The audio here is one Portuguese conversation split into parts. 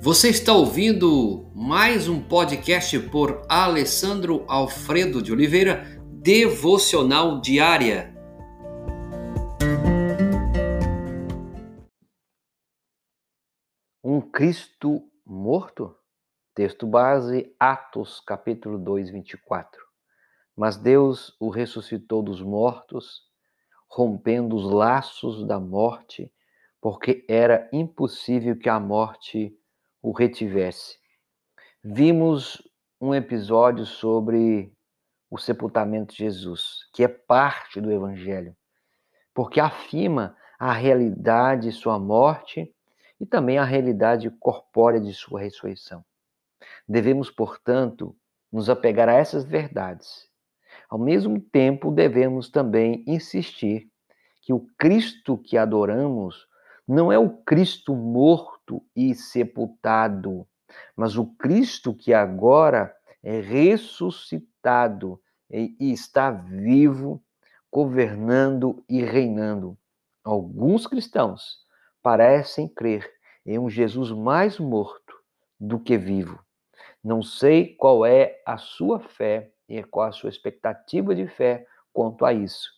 Você está ouvindo mais um podcast por Alessandro Alfredo de Oliveira, Devocional Diária. Um Cristo morto? Texto base, Atos, capítulo 2, 24. Mas Deus o ressuscitou dos mortos, rompendo os laços da morte, porque era impossível que a morte o retivesse. Vimos um episódio sobre o sepultamento de Jesus, que é parte do Evangelho, porque afirma a realidade de sua morte e também a realidade corpórea de sua ressurreição. Devemos, portanto, nos apegar a essas verdades. Ao mesmo tempo, devemos também insistir que o Cristo que adoramos não é o Cristo morto e sepultado, mas o Cristo que agora é ressuscitado e está vivo, governando e reinando. Alguns cristãos parecem crer em um Jesus mais morto do que vivo. Não sei qual é a sua fé e qual a sua expectativa de fé quanto a isso.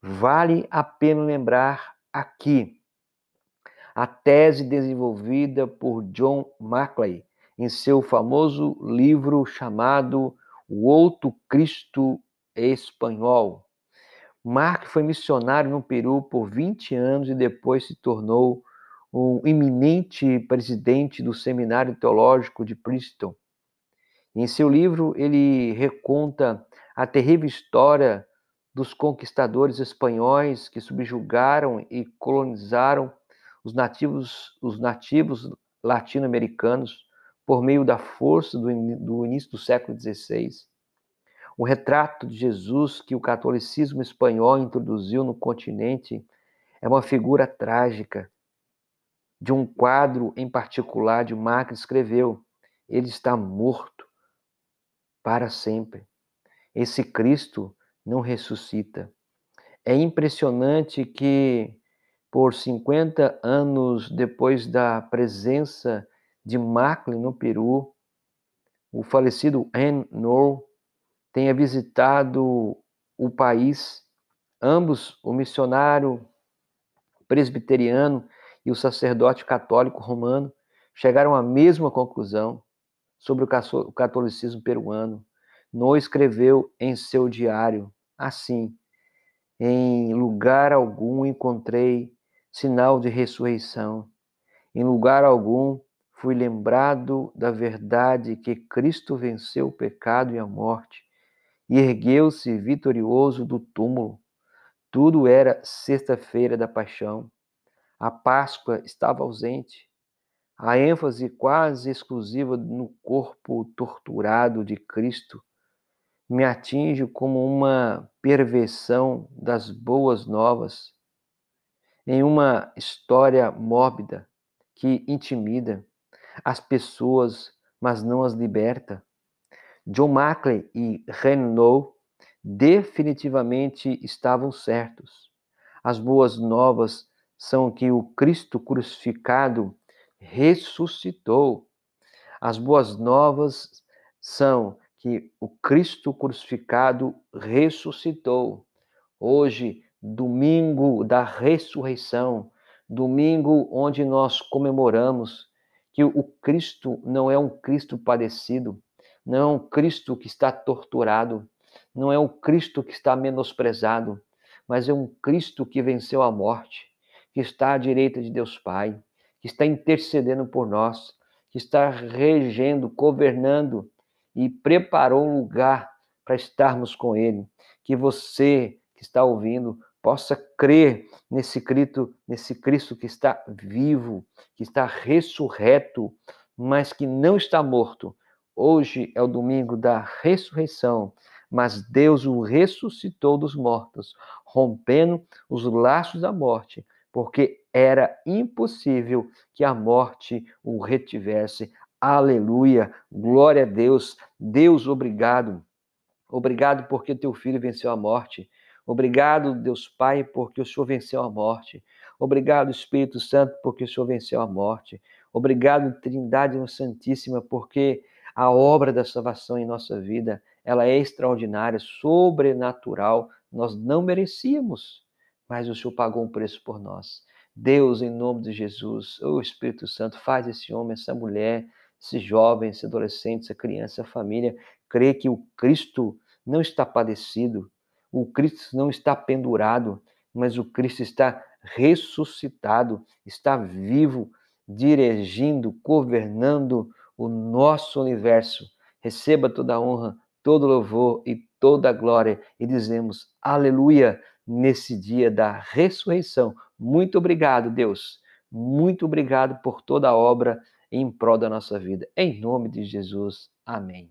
Vale a pena lembrar aqui a tese desenvolvida por John Maclay em seu famoso livro chamado O Outro Cristo Espanhol. Mark foi missionário no Peru por 20 anos e depois se tornou um eminente presidente do Seminário Teológico de Princeton. Em seu livro, ele reconta a terrível história dos conquistadores espanhóis que subjugaram e colonizaram os nativos, os nativos latino-americanos por meio da força do, do início do século XVI. O retrato de Jesus que o catolicismo espanhol introduziu no continente é uma figura trágica. De um quadro em particular de Marx escreveu: Ele está morto para sempre. Esse Cristo não ressuscita. É impressionante que por 50 anos depois da presença de Macklin no Peru, o falecido Anne Noor tenha visitado o país, ambos, o missionário presbiteriano e o sacerdote católico romano, chegaram à mesma conclusão sobre o catolicismo peruano. Noor escreveu em seu diário assim: Em lugar algum encontrei sinal de ressurreição. Em lugar algum fui lembrado da verdade que Cristo venceu o pecado e a morte e ergueu-se vitorioso do túmulo. Tudo era sexta-feira da paixão. A Páscoa estava ausente. A ênfase quase exclusiva no corpo torturado de Cristo me atinge como uma perversão das boas novas em uma história mórbida que intimida as pessoas, mas não as liberta. John Mackley e Renault definitivamente estavam certos. As boas novas são que o Cristo crucificado ressuscitou. As boas novas são que o Cristo crucificado ressuscitou. Hoje domingo da ressurreição, domingo onde nós comemoramos que o Cristo não é um Cristo padecido, não é um Cristo que está torturado, não é um Cristo que está menosprezado, mas é um Cristo que venceu a morte, que está à direita de Deus Pai, que está intercedendo por nós, que está regendo, governando e preparou um lugar para estarmos com Ele. Que você que está ouvindo possa crer nesse Cristo, nesse Cristo que está vivo, que está ressurreto, mas que não está morto. Hoje é o domingo da ressurreição, mas Deus o ressuscitou dos mortos, rompendo os laços da morte, porque era impossível que a morte o retivesse. Aleluia! Glória a Deus! Deus, obrigado. Obrigado porque teu filho venceu a morte. Obrigado, Deus Pai, porque o Senhor venceu a morte. Obrigado, Espírito Santo, porque o Senhor venceu a morte. Obrigado, Trindade Santíssima, porque a obra da salvação em nossa vida, ela é extraordinária, sobrenatural. Nós não merecíamos, mas o Senhor pagou um preço por nós. Deus, em nome de Jesus, o oh, Espírito Santo, faz esse homem, essa mulher, esse jovem, esse adolescente, essa criança, essa família, crer que o Cristo não está padecido, o Cristo não está pendurado, mas o Cristo está ressuscitado, está vivo, dirigindo, governando o nosso universo. Receba toda a honra, todo louvor e toda a glória e dizemos aleluia nesse dia da ressurreição. Muito obrigado, Deus. Muito obrigado por toda a obra em prol da nossa vida. Em nome de Jesus. Amém.